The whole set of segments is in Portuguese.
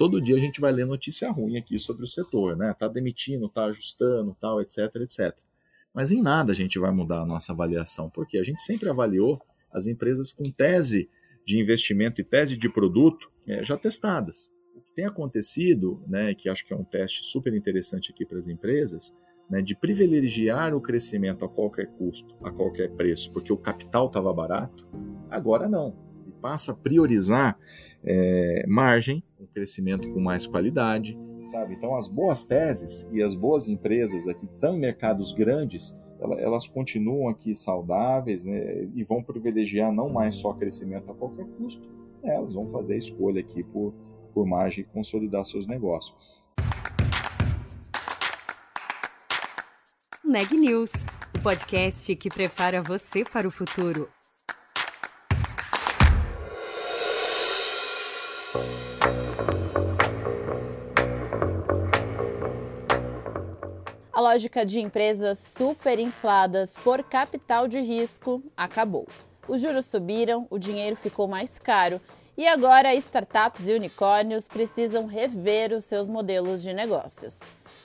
todo dia a gente vai ler notícia ruim aqui sobre o setor, né? Tá demitindo, tá ajustando, tal, etc, etc. Mas em nada a gente vai mudar a nossa avaliação, porque a gente sempre avaliou as empresas com tese de investimento e tese de produto é, já testadas. O que tem acontecido, né, que acho que é um teste super interessante aqui para as empresas, né, de privilegiar o crescimento a qualquer custo, a qualquer preço, porque o capital estava barato, agora não. Ele passa a priorizar é, margem, um crescimento com mais qualidade, sabe? Então, as boas teses e as boas empresas aqui que estão em mercados grandes, elas continuam aqui saudáveis né, e vão privilegiar não mais só crescimento a qualquer custo, né, elas vão fazer a escolha aqui por, por margem e consolidar seus negócios. Neg News, o podcast que prepara você para o futuro. Lógica de empresas superinfladas por capital de risco acabou. Os juros subiram, o dinheiro ficou mais caro e agora startups e unicórnios precisam rever os seus modelos de negócios.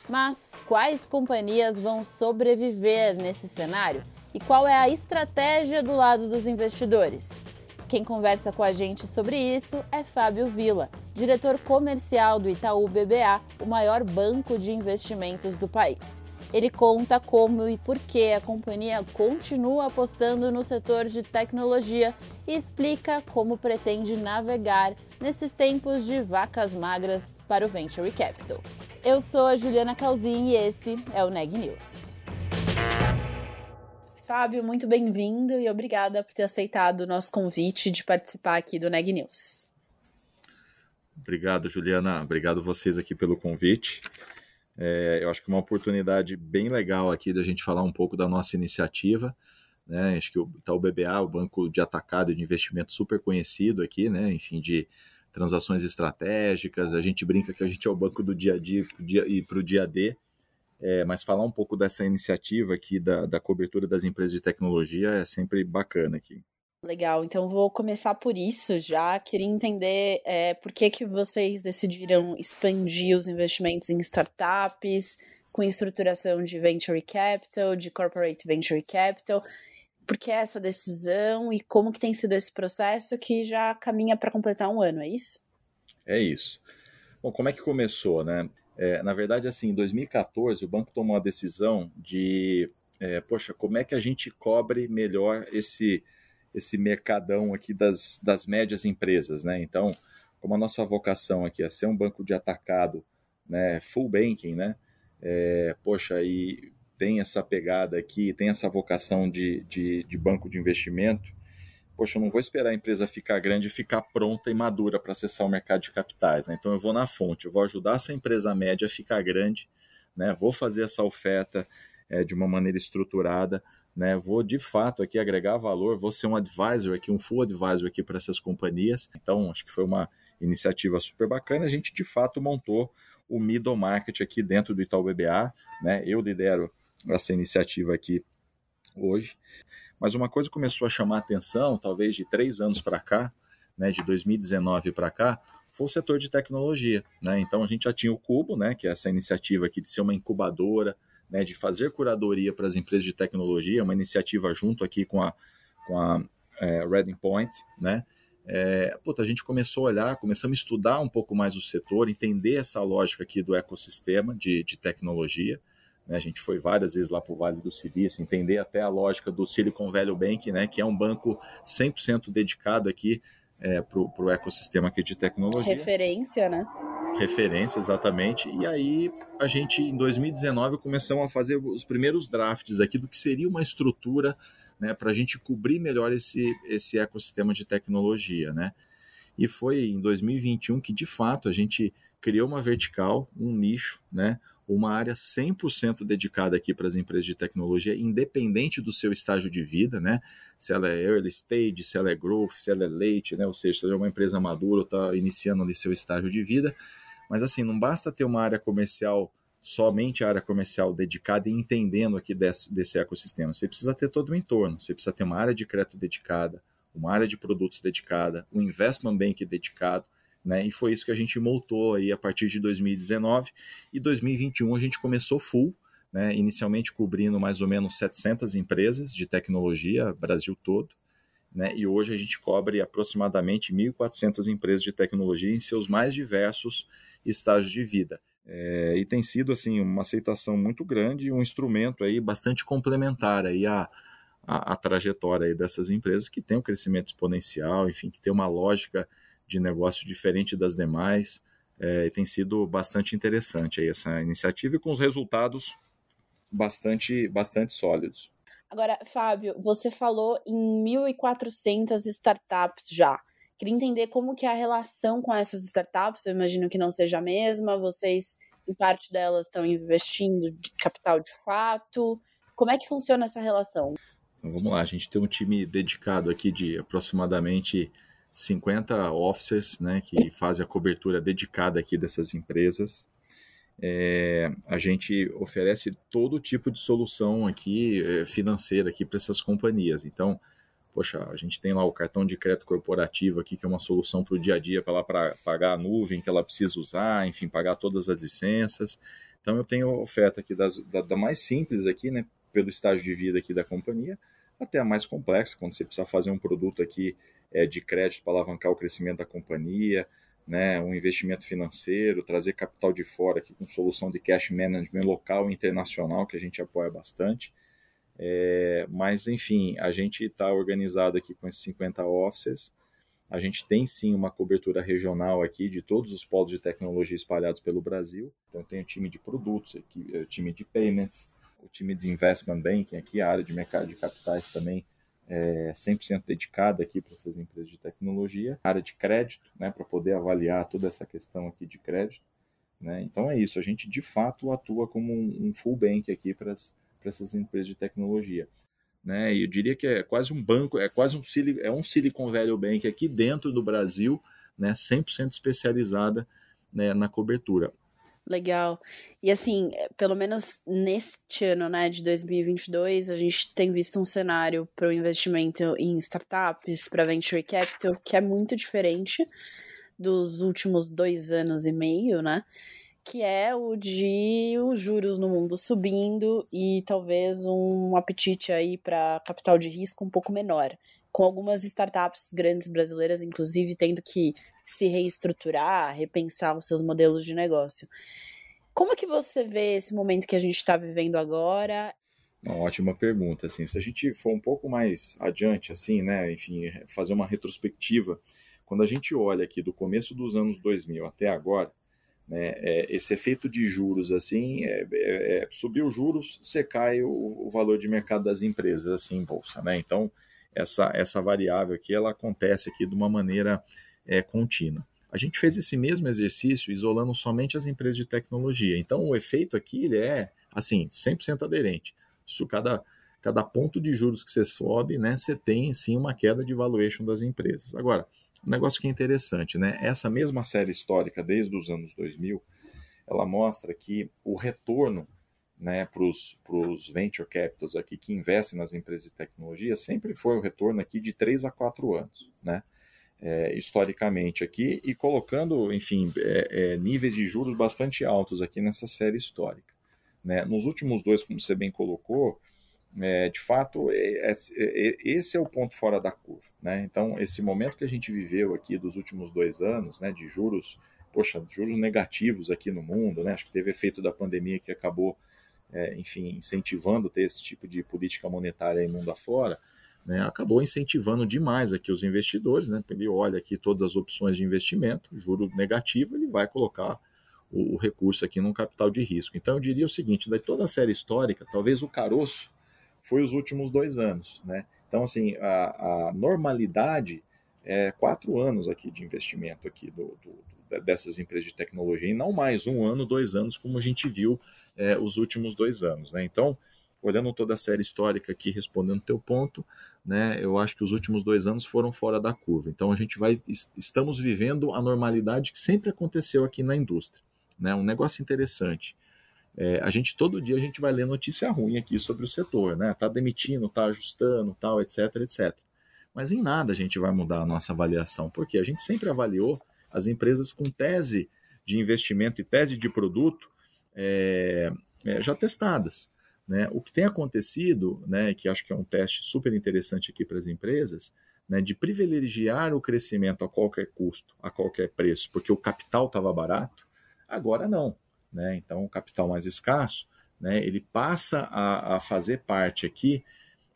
Mas quais companhias vão sobreviver nesse cenário? E qual é a estratégia do lado dos investidores? Quem conversa com a gente sobre isso é Fábio Vila, diretor comercial do Itaú BBA, o maior banco de investimentos do país. Ele conta como e por que a companhia continua apostando no setor de tecnologia e explica como pretende navegar nesses tempos de vacas magras para o Venture Capital. Eu sou a Juliana Calzin e esse é o Neg News. Fábio, muito bem-vindo e obrigada por ter aceitado o nosso convite de participar aqui do Neg News. Obrigado, Juliana. Obrigado vocês aqui pelo convite. É, eu acho que uma oportunidade bem legal aqui da gente falar um pouco da nossa iniciativa. Né? Acho que o, tá BBA, o banco de atacado de investimento super conhecido aqui, né? enfim, de transações estratégicas. A gente brinca que a gente é o banco do dia a dia, dia e para o dia a D. É, mas falar um pouco dessa iniciativa aqui da, da cobertura das empresas de tecnologia é sempre bacana aqui. Legal, então vou começar por isso já. Queria entender é, por que, que vocês decidiram expandir os investimentos em startups, com estruturação de venture capital, de corporate venture capital. Por que essa decisão e como que tem sido esse processo que já caminha para completar um ano, é isso? É isso. Bom, como é que começou, né? É, na verdade, assim, em 2014, o banco tomou a decisão de, é, poxa, como é que a gente cobre melhor esse esse mercadão aqui das, das médias empresas, né? Então, como a nossa vocação aqui é ser um banco de atacado, né, full banking, né? É, poxa, e tem essa pegada aqui, tem essa vocação de, de, de, banco de investimento. Poxa, eu não vou esperar a empresa ficar grande e ficar pronta e madura para acessar o mercado de capitais, né? Então eu vou na fonte, eu vou ajudar essa empresa média a ficar grande, né? Vou fazer essa oferta é, de uma maneira estruturada né? Vou de fato aqui agregar valor, vou ser um advisor aqui, um full advisor aqui para essas companhias. Então, acho que foi uma iniciativa super bacana. A gente de fato montou o middle market aqui dentro do Itaú BBA, né? Eu lidero essa iniciativa aqui hoje. Mas uma coisa começou a chamar a atenção, talvez de três anos para cá, né, de 2019 para cá, foi o setor de tecnologia. Né? Então a gente já tinha o Cubo, né, que é essa iniciativa aqui de ser uma incubadora, né, de fazer curadoria para as empresas de tecnologia, uma iniciativa junto aqui com a, com a é, Reading Point, né? É, puta, a gente começou a olhar, começamos a estudar um pouco mais o setor, entender essa lógica aqui do ecossistema de, de tecnologia. Né? A gente foi várias vezes lá para o Vale do Silício, entender até a lógica do Silicon Valley Bank, né? que é um banco 100% dedicado aqui é, para o ecossistema aqui de tecnologia. Referência, né? Referência exatamente. E aí a gente em 2019 começamos a fazer os primeiros drafts aqui do que seria uma estrutura né, para a gente cobrir melhor esse, esse ecossistema de tecnologia, né? E foi em 2021 que de fato a gente criou uma vertical, um nicho, né? Uma área 100% dedicada aqui para as empresas de tecnologia, independente do seu estágio de vida, né? Se ela é early stage, se ela é growth, se ela é late, né? Ou seja, se ela é uma empresa madura ou está iniciando ali seu estágio de vida, mas assim, não basta ter uma área comercial, somente a área comercial dedicada e entendendo aqui desse, desse ecossistema. Você precisa ter todo o entorno, você precisa ter uma área de crédito dedicada, uma área de produtos dedicada, um investment bank dedicado. Né? E foi isso que a gente montou aí a partir de 2019 e 2021 a gente começou full, né? inicialmente cobrindo mais ou menos 700 empresas de tecnologia, Brasil todo, né? e hoje a gente cobre aproximadamente 1.400 empresas de tecnologia em seus mais diversos estágios de vida. É, e tem sido assim uma aceitação muito grande e um instrumento aí bastante complementar aí a, a, a trajetória aí dessas empresas que tem um crescimento exponencial, enfim, que tem uma lógica de negócio diferente das demais. É, tem sido bastante interessante aí essa iniciativa e com os resultados bastante, bastante sólidos. Agora, Fábio, você falou em 1.400 startups já. Queria entender como que é a relação com essas startups. Eu imagino que não seja a mesma. Vocês, em parte delas, estão investindo de capital de fato. Como é que funciona essa relação? Vamos lá, a gente tem um time dedicado aqui de aproximadamente 50 officers, né, que fazem a cobertura dedicada aqui dessas empresas. É, a gente oferece todo tipo de solução aqui é, financeira aqui para essas companhias. Então, poxa, a gente tem lá o cartão de crédito corporativo aqui, que é uma solução para o dia a dia, para ela pra pagar a nuvem que ela precisa usar, enfim, pagar todas as licenças. Então, eu tenho oferta aqui das, da, da mais simples aqui, né, pelo estágio de vida aqui da companhia, até a mais complexa, quando você precisa fazer um produto aqui é, de crédito para alavancar o crescimento da companhia, né, um investimento financeiro, trazer capital de fora aqui com solução de cash management local e internacional, que a gente apoia bastante. É, mas, enfim, a gente está organizado aqui com esses 50 offices. A gente tem sim uma cobertura regional aqui de todos os polos de tecnologia espalhados pelo Brasil. Então, tem o time de produtos, o time de payments, o time de investment banking aqui, a área de mercado de capitais também é 100% dedicada aqui para essas empresas de tecnologia, área de crédito, né, para poder avaliar toda essa questão aqui de crédito. Né? Então é isso, a gente de fato atua como um, um full bank aqui para essas empresas de tecnologia. Né? E eu diria que é quase um banco, é quase um, é um Silicon Valley Bank aqui dentro do Brasil, né, 100% especializada né, na cobertura. Legal. E assim, pelo menos neste ano, né, de 2022, a gente tem visto um cenário para o investimento em startups, para venture capital, que é muito diferente dos últimos dois anos e meio, né? Que é o de os juros no mundo subindo e talvez um apetite aí para capital de risco um pouco menor com algumas startups grandes brasileiras, inclusive, tendo que se reestruturar, repensar os seus modelos de negócio. Como é que você vê esse momento que a gente está vivendo agora? Uma ótima pergunta, assim, se a gente for um pouco mais adiante, assim, né, enfim, fazer uma retrospectiva, quando a gente olha aqui do começo dos anos 2000 até agora, né, é, esse efeito de juros, assim, é, é, é subiu os juros, você cai o, o, valor de mercado das empresas, assim, em bolsa, né, então essa, essa variável aqui, ela acontece aqui de uma maneira é, contínua. A gente fez esse mesmo exercício isolando somente as empresas de tecnologia. Então, o efeito aqui ele é, assim, 100% aderente. Isso, cada, cada ponto de juros que você sobe, né, você tem, sim, uma queda de valuation das empresas. Agora, um negócio que é interessante, né, essa mesma série histórica, desde os anos 2000, ela mostra que o retorno né, para os venture capitals aqui que investem nas empresas de tecnologia, sempre foi o retorno aqui de 3 a 4 anos, né? É, historicamente aqui, e colocando, enfim, é, é, níveis de juros bastante altos aqui nessa série histórica. Né? Nos últimos dois, como você bem colocou, é, de fato, é, é, esse é o ponto fora da curva. Né? Então, esse momento que a gente viveu aqui dos últimos dois anos, né, de juros, poxa, juros negativos aqui no mundo, né? acho que teve efeito da pandemia que acabou é, enfim, incentivando ter esse tipo de política monetária em mundo afora, né, acabou incentivando demais aqui os investidores, né, ele olha aqui todas as opções de investimento, juro negativo, ele vai colocar o, o recurso aqui num capital de risco. Então eu diria o seguinte, de toda a série histórica, talvez o caroço foi os últimos dois anos, né? Então assim, a, a normalidade é quatro anos aqui de investimento aqui do, do, dessas empresas de tecnologia e não mais um ano, dois anos como a gente viu é, os últimos dois anos. Né? Então, olhando toda a série histórica aqui, respondendo teu ponto, né, eu acho que os últimos dois anos foram fora da curva. Então, a gente vai, estamos vivendo a normalidade que sempre aconteceu aqui na indústria. Né? Um negócio interessante. É, a gente todo dia a gente vai ler notícia ruim aqui sobre o setor, né? Tá demitindo, tá ajustando, tal, etc, etc. Mas em nada a gente vai mudar a nossa avaliação, porque a gente sempre avaliou as empresas com tese de investimento e tese de produto é, é, já testadas. Né? O que tem acontecido, né, que acho que é um teste super interessante aqui para as empresas, né, de privilegiar o crescimento a qualquer custo, a qualquer preço, porque o capital estava barato, agora não. Né? Então, o capital mais escasso, né, ele passa a, a fazer parte aqui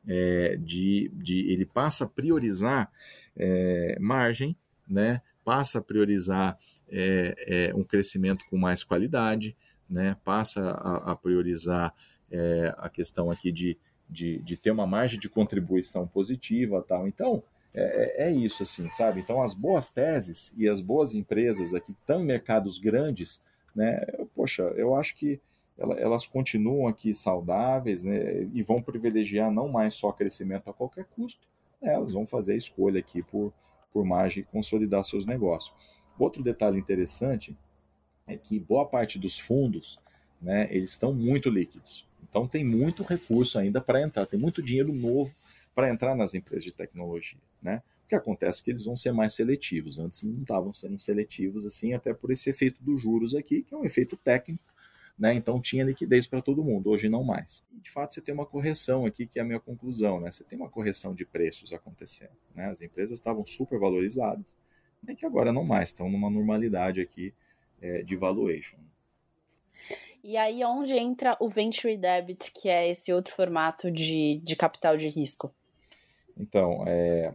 é, de, de, ele passa a priorizar é, margem, né, passa a priorizar é, é um crescimento com mais qualidade, né, passa a, a priorizar é, a questão aqui de, de, de, ter uma margem de contribuição positiva tal. Então, é, é, é, isso, assim, sabe? Então, as boas teses e as boas empresas aqui que estão em mercados grandes, né? Poxa, eu acho que elas continuam aqui saudáveis, né? E vão privilegiar não mais só crescimento a qualquer custo, né? elas vão fazer a escolha aqui por, por margem e consolidar seus negócios. Outro detalhe interessante é que boa parte dos fundos, né? Eles estão muito líquidos. Então, tem muito recurso ainda para entrar, tem muito dinheiro novo para entrar nas empresas de tecnologia, né? O que acontece é que eles vão ser mais seletivos. Antes não estavam sendo seletivos assim, até por esse efeito dos juros aqui, que é um efeito técnico, né? Então tinha liquidez para todo mundo, hoje não mais. De fato, você tem uma correção aqui, que é a minha conclusão, né? Você tem uma correção de preços acontecendo, né? As empresas estavam super valorizadas, né? que agora não mais, estão numa normalidade aqui é, de valuation. E aí onde entra o Venture Debt, que é esse outro formato de, de capital de risco? Então, é,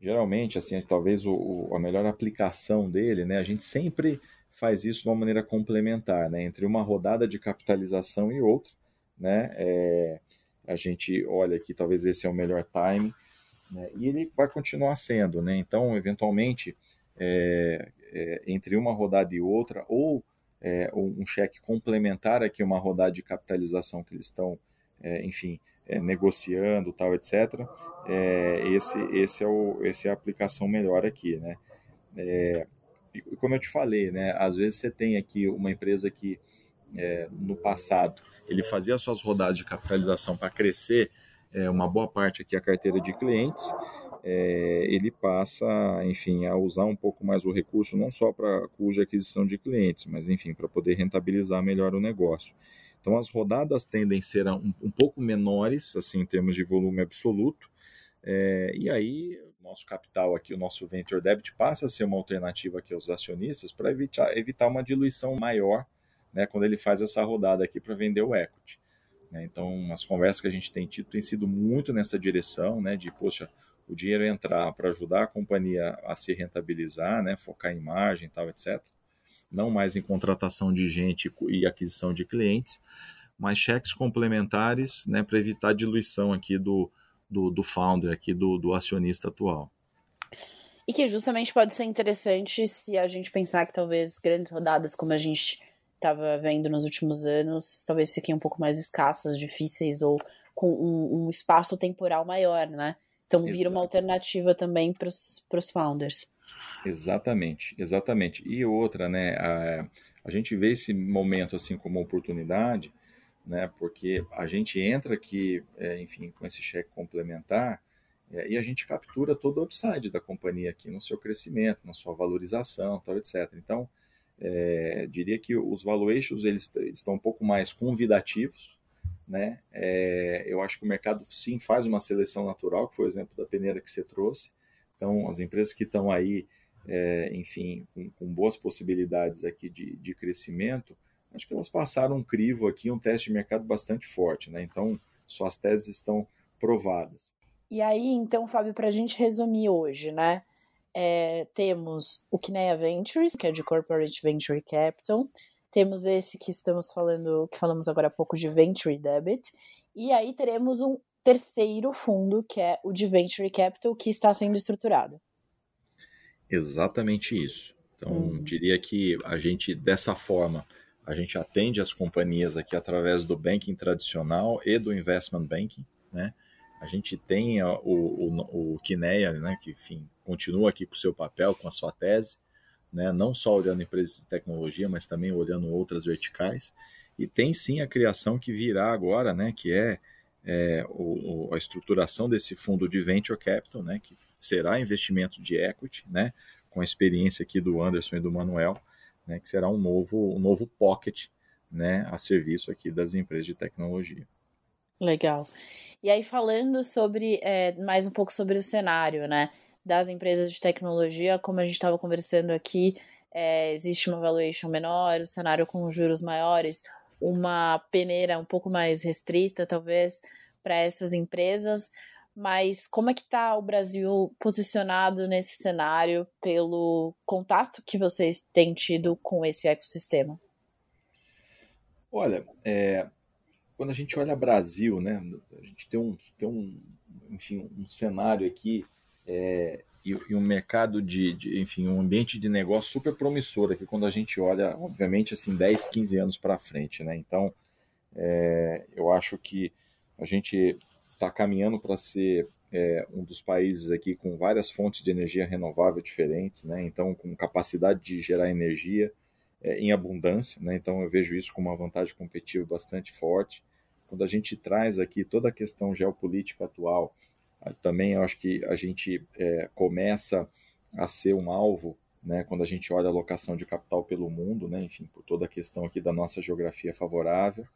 geralmente, assim, talvez o, o, a melhor aplicação dele, né, a gente sempre faz isso de uma maneira complementar, né, entre uma rodada de capitalização e outra, né, é, a gente olha que talvez esse é o melhor time, né, e ele vai continuar sendo, né, então, eventualmente, é, é, entre uma rodada e outra, ou é, um cheque complementar aqui, uma rodada de capitalização que eles estão, é, enfim, é, negociando, tal, etc. É, esse, esse, é o, esse é a aplicação melhor aqui, né? E como eu te falei, né? Às vezes você tem aqui uma empresa que no passado ele fazia suas rodadas de capitalização para crescer uma boa parte aqui a carteira de clientes é, ele passa, enfim, a usar um pouco mais o recurso, não só para cuja aquisição de clientes, mas, enfim, para poder rentabilizar melhor o negócio. Então, as rodadas tendem a ser um, um pouco menores, assim, em termos de volume absoluto, é, e aí nosso capital aqui, o nosso venture debt, passa a ser uma alternativa aqui aos acionistas para evitar, evitar uma diluição maior, né, quando ele faz essa rodada aqui para vender o equity. Né? Então, as conversas que a gente tem tido têm sido muito nessa direção, né, de, poxa, o dinheiro entrar para ajudar a companhia a se rentabilizar, né, focar em margem, tal, etc. Não mais em contratação de gente e aquisição de clientes, mas cheques complementares, né, para evitar a diluição aqui do, do, do founder, aqui do, do acionista atual. E que justamente pode ser interessante se a gente pensar que talvez grandes rodadas como a gente estava vendo nos últimos anos, talvez fiquem um pouco mais escassas, difíceis ou com um, um espaço temporal maior, né? Então vira Exato. uma alternativa também para os founders. Exatamente, exatamente. E outra, né? A, a gente vê esse momento assim como oportunidade, né? Porque a gente entra aqui, é, enfim, com esse cheque complementar é, e a gente captura todo o upside da companhia aqui no seu crescimento, na sua valorização, tal, etc. Então, é, diria que os valuations eles estão um pouco mais convidativos, né? É, eu acho que o mercado sim faz uma seleção natural, que foi o exemplo da peneira que você trouxe. Então, as empresas que estão aí, é, enfim, com, com, boas possibilidades aqui de, de crescimento, acho que elas passaram um crivo aqui, um teste de mercado bastante forte, né? Então, suas teses estão provadas. E aí, então, Fábio, para a gente resumir hoje, né? É, temos o Kinea Ventures, que é de Corporate Venture Capital, temos esse que estamos falando, que falamos agora há pouco de Venture Debit, e aí teremos um terceiro fundo, que é o de Venture Capital, que está sendo estruturado. Exatamente isso. Então, hum. diria que a gente, dessa forma, a gente atende as companhias aqui através do banking tradicional e do investment banking, né? A gente tem o, o, o Kinea, né, que, enfim, continua aqui com o seu papel, com a sua tese, né? não só olhando empresas de tecnologia, mas também olhando outras verticais. E tem sim a criação que virá agora, né? que é, é o, a estruturação desse fundo de venture capital, né? que será investimento de equity, né? com a experiência aqui do Anderson e do Manuel, né, que será um novo, um novo pocket né, a serviço aqui das empresas de tecnologia. Legal. E aí, falando sobre é, mais um pouco sobre o cenário né, das empresas de tecnologia, como a gente estava conversando aqui, é, existe uma valuation menor, o cenário com juros maiores, uma peneira um pouco mais restrita, talvez, para essas empresas. Mas como é que está o Brasil posicionado nesse cenário pelo contato que vocês têm tido com esse ecossistema? Olha, é, quando a gente olha Brasil, né, a gente tem um, tem um, enfim, um cenário aqui é, e, e, um mercado de, de, enfim, um ambiente de negócio super promissor aqui quando a gente olha, obviamente, assim, 10, 15 anos para frente, né? Então, é, eu acho que a gente está caminhando para ser é, um dos países aqui com várias fontes de energia renovável diferentes, né? Então, com capacidade de gerar energia, é, em abundância, né? então eu vejo isso como uma vantagem competitiva bastante forte. Quando a gente traz aqui toda a questão geopolítica atual, também acho que a gente é, começa a ser um alvo, né, quando a gente olha a alocação de capital pelo mundo, né, enfim, por toda a questão aqui da nossa geografia favorável.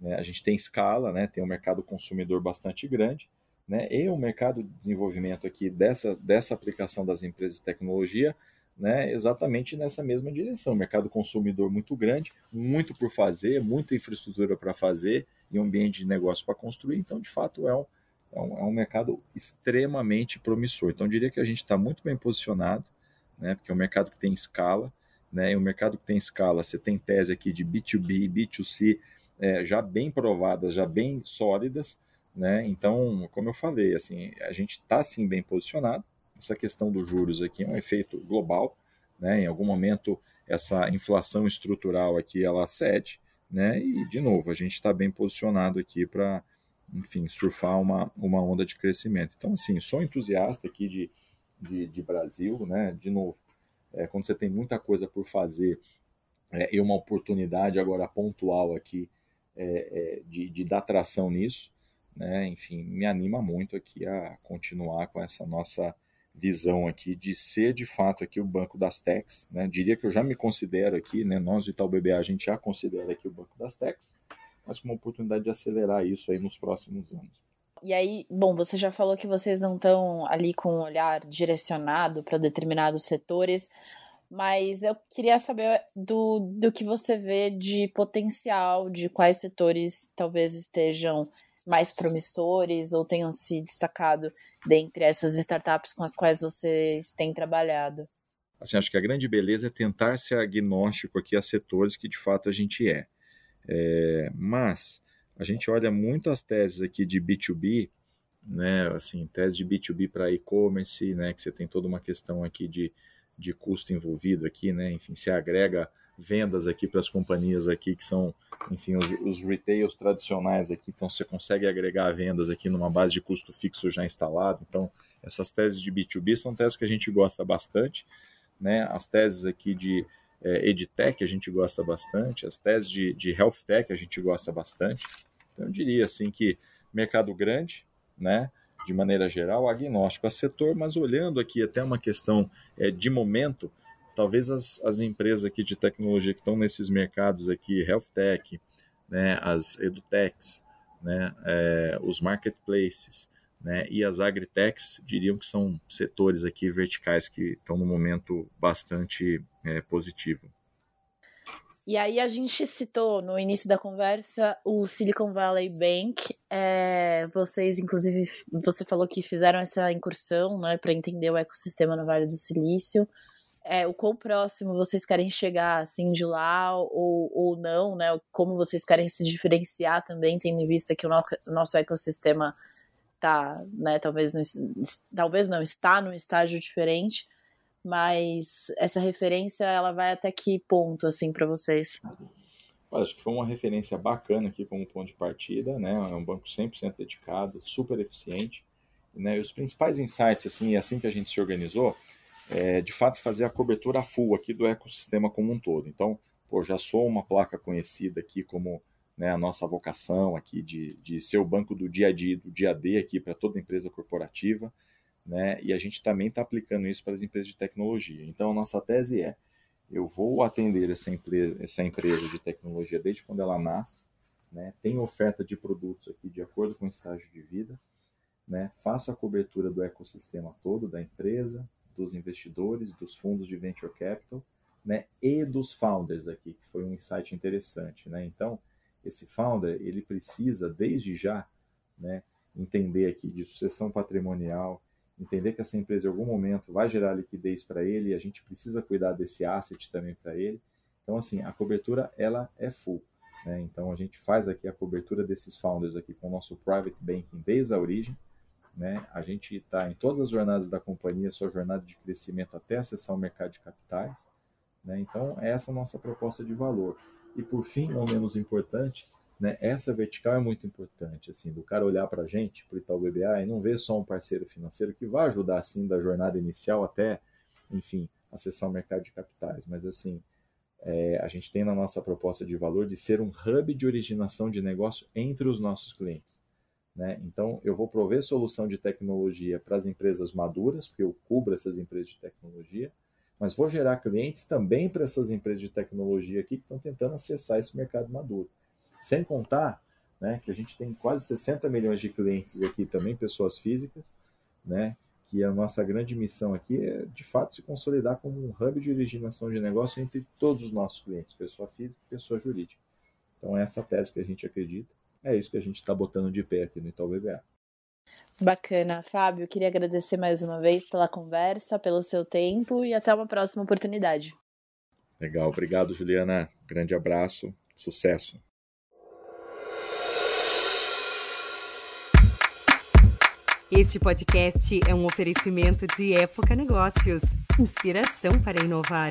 Né, a gente tem escala, né, tem um mercado consumidor bastante grande, né, e o um mercado de desenvolvimento aqui dessa, dessa aplicação das empresas de tecnologia né, exatamente nessa mesma direção. Mercado consumidor muito grande, muito por fazer, muita infraestrutura para fazer e um ambiente de negócio para construir. Então, de fato, é um, é um, é um mercado extremamente promissor. Então, diria que a gente está muito bem posicionado, né, porque é um mercado que tem escala, né, e um mercado que tem escala, você tem tese aqui de B2B, B2C, é, já bem provadas, já bem sólidas, né? Então, como eu falei, assim, a gente está sim bem posicionado essa questão dos juros aqui é um efeito global, né? Em algum momento essa inflação estrutural aqui ela cede, né? E de novo a gente está bem posicionado aqui para, enfim, surfar uma, uma onda de crescimento. Então assim, sou entusiasta aqui de, de, de Brasil, né? De novo, é, quando você tem muita coisa por fazer é, e uma oportunidade agora pontual aqui é, é, de, de dar tração nisso, né? Enfim, me anima muito aqui a continuar com essa nossa visão aqui de ser de fato aqui o banco das techs, né? Diria que eu já me considero aqui, né? Nós do Itaú BBA a gente já considera aqui o banco das techs, mas com uma oportunidade de acelerar isso aí nos próximos anos. E aí, bom, você já falou que vocês não estão ali com um olhar direcionado para determinados setores, mas eu queria saber do, do que você vê de potencial, de quais setores talvez estejam mais promissores ou tenham se destacado dentre essas startups com as quais vocês têm trabalhado? Assim, acho que a grande beleza é tentar ser agnóstico aqui a setores que de fato a gente é. É mas a gente olha muito as teses aqui de B2B, né, assim, tese de B2B para e-commerce, né, que você tem toda uma questão aqui de, de custo envolvido aqui, né, enfim, se agrega vendas aqui para as companhias aqui que são, enfim, os, os, retails tradicionais aqui, então você consegue agregar vendas aqui numa base de custo fixo já instalado, então essas teses de B2B são teses que a gente gosta bastante, né, as teses aqui de é, EdTech a gente gosta bastante, as teses de, de Health Tech a gente gosta bastante, então eu diria assim que mercado grande, né, de maneira geral, agnóstico a setor, mas olhando aqui até uma questão é, de momento, talvez as, as empresas aqui de tecnologia que estão nesses mercados aqui, health tech, né, as edutechs, né, é, os marketplaces, né, e as agritechs, diriam que são setores aqui verticais que estão no momento bastante é, positivo. E aí a gente citou no início da conversa o Silicon Valley Bank. É, vocês, inclusive, você falou que fizeram essa incursão né, para entender o ecossistema no Vale do Silício é, o quão próximo vocês querem chegar, assim, de lá ou, ou não, né? Como vocês querem se diferenciar também, tendo em vista que o nosso ecossistema tá, né, talvez, no, talvez não, está num estágio diferente, mas essa referência, ela vai até que ponto, assim, para vocês? Olha, acho que foi uma referência bacana aqui como ponto de partida, né? É um banco 100% dedicado, super eficiente, né? E os principais insights, assim, assim que a gente se organizou, é, de fato fazer a cobertura full aqui do ecossistema como um todo. Então, pô, já sou uma placa conhecida aqui como né, a nossa vocação aqui de, de ser o banco do dia a dia, do dia a dia aqui para toda empresa corporativa. né? E a gente também está aplicando isso para as empresas de tecnologia. Então, a nossa tese é: eu vou atender essa empresa, essa empresa de tecnologia desde quando ela nasce, né? Tem oferta de produtos aqui de acordo com o estágio de vida, né? Faço a cobertura do ecossistema todo da empresa, dos investidores, dos fundos de venture capital, né? E dos founders aqui, que foi um insight interessante, né? Então, esse founder ele precisa desde já, né? Entender aqui de sucessão patrimonial, entender que essa empresa em algum momento vai gerar liquidez para ele e a gente precisa cuidar desse asset também para ele. Então, assim, a cobertura ela é full. Né? Então, a gente faz aqui a cobertura desses founders aqui com o nosso private banking desde a origem. Né? A gente está em todas as jornadas da companhia, sua jornada de crescimento até acessar o mercado de capitais. Né? Então, essa é a nossa proposta de valor. E por fim, não menos importante, né? Essa vertical é muito importante, assim, do cara olhar para a gente, para o Itaú BBA, e não ver só um parceiro financeiro que vai ajudar, assim, da jornada inicial até, enfim, acessar o mercado de capitais. Mas, assim, é, a gente tem na nossa proposta de valor de ser um hub de originação de negócio entre os nossos clientes. Né? Então, eu vou prover solução de tecnologia para as empresas maduras, porque eu cubro essas empresas de tecnologia, mas vou gerar clientes também para essas empresas de tecnologia aqui que estão tentando acessar esse mercado maduro. Sem contar né, que a gente tem quase 60 milhões de clientes aqui também, pessoas físicas, né, que a nossa grande missão aqui é, de fato, se consolidar como um hub de originação de negócio entre todos os nossos clientes, pessoa física e pessoa jurídica. Então, é essa tese que a gente acredita, é isso que a gente está botando de pé aqui no Itaú BBA. Bacana, Fábio. Queria agradecer mais uma vez pela conversa, pelo seu tempo e até uma próxima oportunidade. Legal, obrigado, Juliana. Grande abraço, sucesso. Este podcast é um oferecimento de Época Negócios inspiração para inovar.